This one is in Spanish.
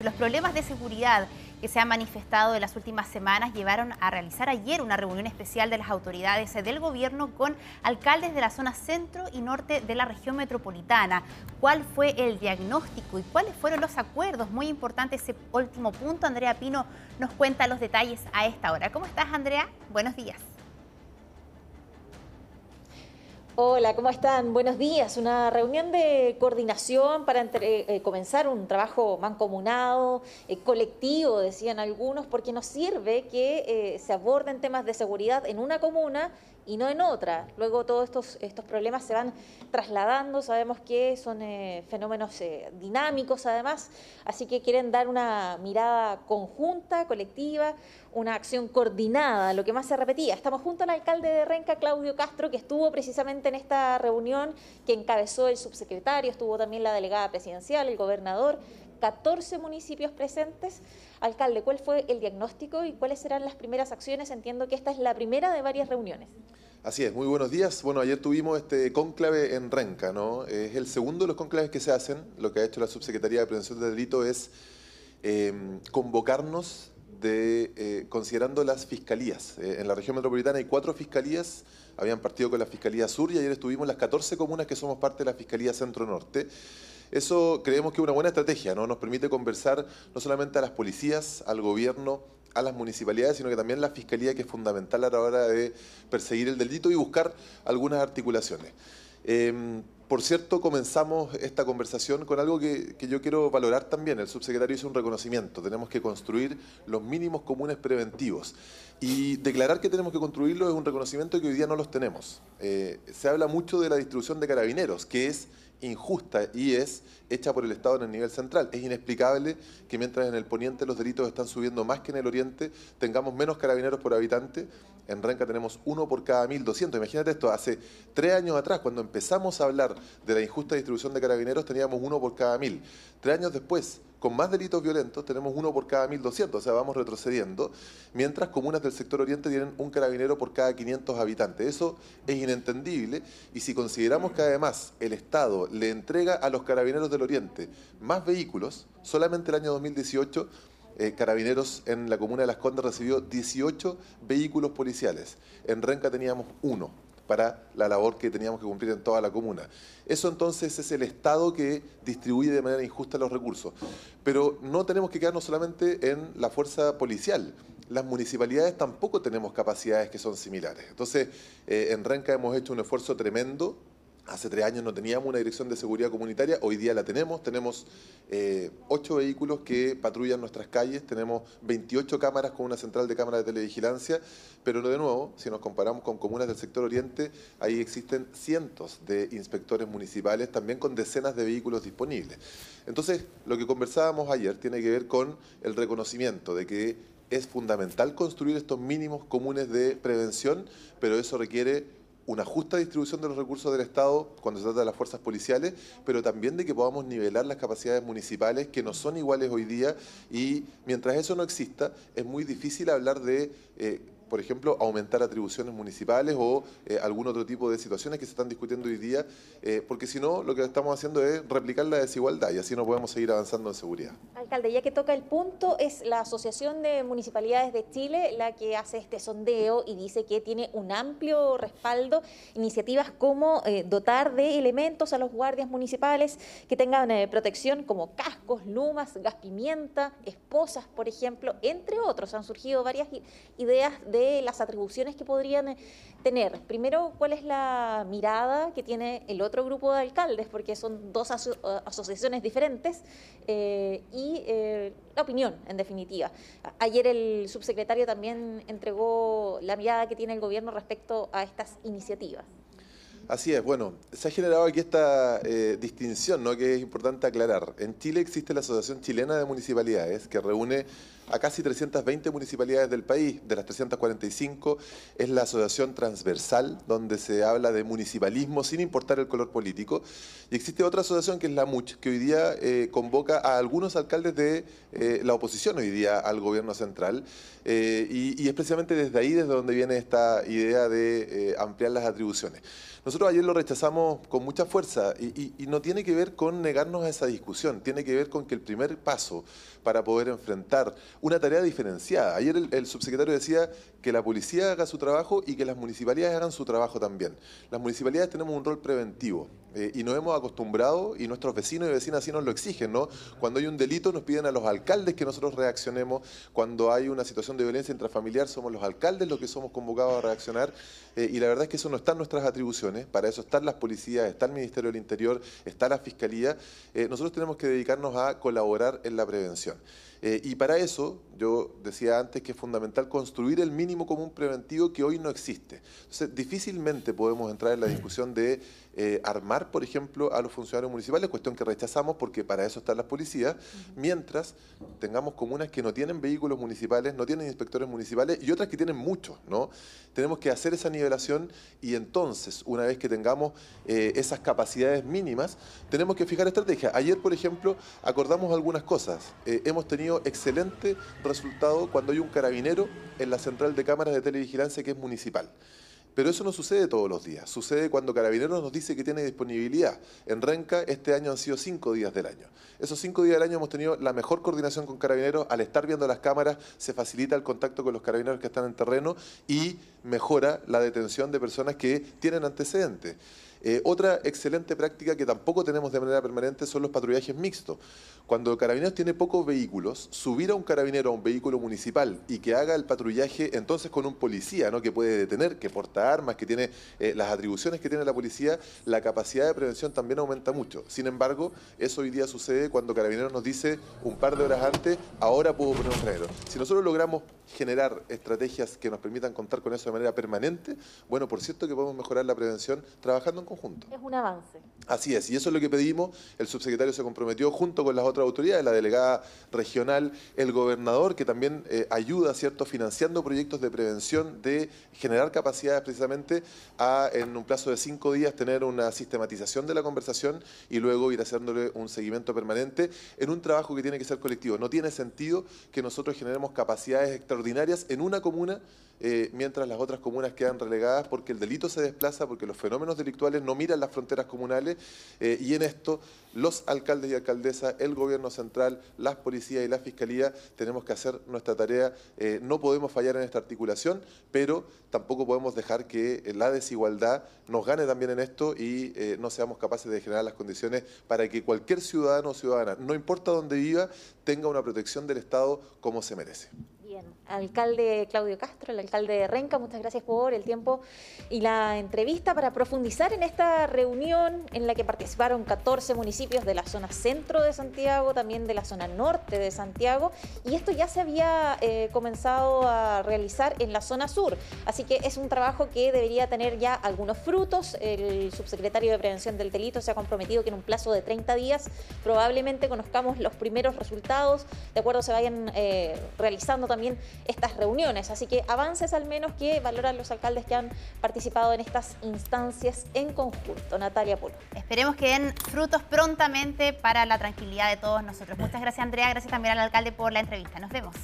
Los problemas de seguridad que se han manifestado en las últimas semanas llevaron a realizar ayer una reunión especial de las autoridades del gobierno con alcaldes de la zona centro y norte de la región metropolitana. ¿Cuál fue el diagnóstico y cuáles fueron los acuerdos? Muy importante ese último punto. Andrea Pino nos cuenta los detalles a esta hora. ¿Cómo estás, Andrea? Buenos días. Hola, ¿cómo están? Buenos días. Una reunión de coordinación para eh, comenzar un trabajo mancomunado, eh, colectivo, decían algunos, porque nos sirve que eh, se aborden temas de seguridad en una comuna y no en otra. Luego todos estos, estos problemas se van trasladando, sabemos que son eh, fenómenos eh, dinámicos además, así que quieren dar una mirada conjunta, colectiva, una acción coordinada, lo que más se repetía. Estamos junto al alcalde de Renca, Claudio Castro, que estuvo precisamente en esta reunión, que encabezó el subsecretario, estuvo también la delegada presidencial, el gobernador, 14 municipios presentes. Alcalde, ¿cuál fue el diagnóstico y cuáles serán las primeras acciones? Entiendo que esta es la primera de varias reuniones. Así es, muy buenos días. Bueno, ayer tuvimos este cónclave en Renca, ¿no? Es el segundo de los cónclaves que se hacen. Lo que ha hecho la Subsecretaría de Prevención del Delito es eh, convocarnos de, eh, considerando las fiscalías. Eh, en la región metropolitana hay cuatro fiscalías, habían partido con la Fiscalía Sur y ayer estuvimos las 14 comunas que somos parte de la Fiscalía Centro-Norte. Eso creemos que es una buena estrategia, ¿no? Nos permite conversar no solamente a las policías, al gobierno, a las municipalidades, sino que también la fiscalía, que es fundamental a la hora de perseguir el delito y buscar algunas articulaciones. Em, por cierto, comenzamos esta conversación con algo que, yo quiero valorar también. El subsecretario hizo un reconocimiento. Tenemos que construir los mínimos comunes preventivos. Y declarar que tenemos que construirlos es un reconocimiento que hoy día no los tenemos. Eh, se habla mucho de la distribución de carabineros, que es injusta y es hecha por el Estado en el nivel central. Es inexplicable que mientras en el poniente los delitos están subiendo más que en el oriente, tengamos menos carabineros por habitante. En Renca tenemos uno por cada 1.200. Imagínate esto, hace tres años atrás, cuando empezamos a hablar de la injusta distribución de carabineros, teníamos uno por cada mil. Tres años después, con más delitos violentos tenemos uno por cada 1.200, o sea, vamos retrocediendo, mientras comunas del sector oriente tienen un carabinero por cada 500 habitantes. Eso es inentendible y si consideramos que además el Estado le entrega a los carabineros del oriente más vehículos, solamente el año 2018 eh, Carabineros en la comuna de Las Condes recibió 18 vehículos policiales. En Renca teníamos uno para la labor que teníamos que cumplir en toda la comuna. Eso entonces es el Estado que distribuye de manera injusta los recursos. Pero no tenemos que quedarnos solamente en la fuerza policial. Las municipalidades tampoco tenemos capacidades que son similares. Entonces, eh, en Renca hemos hecho un esfuerzo tremendo Hace tres años no teníamos una dirección de seguridad comunitaria, hoy día la tenemos, tenemos eh, ocho vehículos que patrullan nuestras calles, tenemos 28 cámaras con una central de cámaras de televigilancia, pero de nuevo, si nos comparamos con comunas del sector oriente, ahí existen cientos de inspectores municipales, también con decenas de vehículos disponibles. Entonces, lo que conversábamos ayer tiene que ver con el reconocimiento de que es fundamental construir estos mínimos comunes de prevención, pero eso requiere una justa distribución de los recursos del Estado cuando se trata de las fuerzas policiales, pero también de que podamos nivelar las capacidades municipales que no son iguales hoy día. Y mientras eso no exista es muy difícil hablar de... Eh, por ejemplo, aumentar atribuciones municipales o eh, algún otro tipo de situaciones que se están discutiendo hoy día, eh, porque si no, lo que estamos haciendo es replicar la desigualdad y así no podemos seguir avanzando en seguridad. Alcalde, ya que toca el punto, es la Asociación de Municipalidades de Chile la que hace este sondeo y dice que tiene un amplio respaldo, iniciativas como eh, dotar de elementos a los guardias municipales que tengan protección como cascos, lumas, gas pimienta, esposas, por ejemplo, entre otros. Han surgido varias ideas de las atribuciones que podrían eh, tener. Primero, ¿cuál es la mirada que tiene el otro grupo de alcaldes? Porque son dos asociaciones diferentes eh, y eh, la opinión, en definitiva. Ayer el subsecretario también entregó la mirada que tiene el gobierno respecto a estas iniciativas. Así es, bueno, se ha generado aquí esta distinción ¿no? que es importante aclarar. En Chile existe la Asociación Chilena de Municipalidades que reúne a casi 320 municipalidades del país. De las 345 es la asociación transversal, donde se habla de municipalismo sin importar el color político. Y existe otra asociación que es la MUCH, que hoy día eh, convoca a algunos alcaldes de eh, la oposición hoy día al gobierno central. Eh, y, y, es precisamente desde ahí desde donde viene esta idea de ampliar las atribuciones. Nosotros ayer lo rechazamos con mucha fuerza y, y, no tiene que ver con negarnos a esa discusión, tiene que ver con que el primer paso para poder enfrentar una tarea diferenciada, ayer el, subsecretario decía que la policía haga su trabajo y que las municipalidades hagan su trabajo también. Las municipalidades tenemos un rol preventivo eh, y nos hemos acostumbrado y nuestros vecinos y vecinas así nos lo exigen, ¿no? Cuando hay un delito nos piden a los alcaldes que nosotros reaccionemos, cuando hay una situación de violencia intrafamiliar somos los alcaldes los que somos convocados a reaccionar eh, y la verdad es que eso no está en nuestras atribuciones, para eso están las policías, está el Ministerio del Interior, está la Fiscalía, eh, nosotros tenemos que dedicarnos a colaborar en la prevención. Y para eso, yo decía antes que es fundamental construir el mínimo común preventivo que hoy no existe. Entonces, difícilmente podemos entrar en la discusión de eh, armar, por ejemplo, a los funcionarios municipales, cuestión que rechazamos porque para eso están las policías, mientras tengamos comunas que no tienen vehículos municipales, no tienen inspectores municipales y otras que tienen muchos, ¿no? Tenemos que hacer esa nivelación y entonces, una vez que tengamos eh, esas capacidades mínimas, tenemos que fijar estrategias. Ayer, por ejemplo, acordamos algunas cosas. Eh, hemos tenido excelente resultado cuando hay un carabinero en la central de cámaras de televigilancia que es municipal. Pero eso no sucede todos los días. Sucede cuando Carabineros nos dice que tiene disponibilidad. En Renca este año han sido cinco días del año. Esos cinco días del año hemos tenido la mejor coordinación con Carabineros. Al estar viendo las cámaras se facilita el contacto con los carabineros que están en terreno y mejora la detención de personas que tienen antecedentes. Eh, otra excelente práctica que tampoco tenemos de manera permanente son los patrullajes mixtos. Cuando el Carabineros tiene pocos vehículos, subir a un carabinero a un vehículo municipal y que haga el patrullaje entonces con un policía, ¿no? que puede detener, que porta armas, que tiene eh, las atribuciones que tiene la policía, la capacidad de prevención también aumenta mucho. Sin embargo, eso hoy día sucede cuando Carabineros nos dice un par de horas antes, ahora puedo poner un carabinero. Si nosotros logramos generar estrategias que nos permitan contar con eso de manera permanente, bueno, por cierto que podemos mejorar la prevención trabajando en conjunto. Es un avance. Así es, y eso es lo que pedimos. El subsecretario se comprometió junto con las otras autoridades, la delegada regional, el gobernador, que también eh, ayuda, ¿cierto?, financiando proyectos de prevención, de generar capacidades precisamente a, en un plazo de cinco días, tener una sistematización de la conversación y luego ir haciéndole un seguimiento permanente en un trabajo que tiene que ser colectivo. No tiene sentido que nosotros generemos capacidades extraordinarias en una comuna eh, mientras las otras comunas quedan relegadas porque el delito se desplaza, porque los fenómenos delictuales no miran las fronteras comunales eh, y en esto los alcaldes y alcaldesas, el gobierno central, las policías y la fiscalía tenemos que hacer nuestra tarea. Eh, no podemos fallar en esta articulación, pero tampoco podemos dejar que la desigualdad nos gane también en esto y no seamos capaces de generar las condiciones para que cualquier ciudadano o ciudadana, no importa dónde viva, tenga una protección del Estado como se merece. Alcalde Claudio Castro, el alcalde de Renca, muchas gracias por el tiempo y la entrevista para profundizar en esta reunión en la que participaron 14 municipios de la zona centro de Santiago, también de la zona norte de Santiago, y esto ya se había eh, comenzado a realizar en la zona sur. Así que es un trabajo que debería tener ya algunos frutos. El subsecretario de Prevención del Delito se ha comprometido que en un plazo de 30 días probablemente conozcamos los primeros resultados, de acuerdo se vayan eh, realizando estas reuniones. Así que avances al menos que valoran los alcaldes que han participado en estas instancias en conjunto. Natalia Polo. Esperemos que den frutos prontamente para la tranquilidad de todos nosotros. Muchas gracias Andrea, gracias también al alcalde por la entrevista. Nos vemos.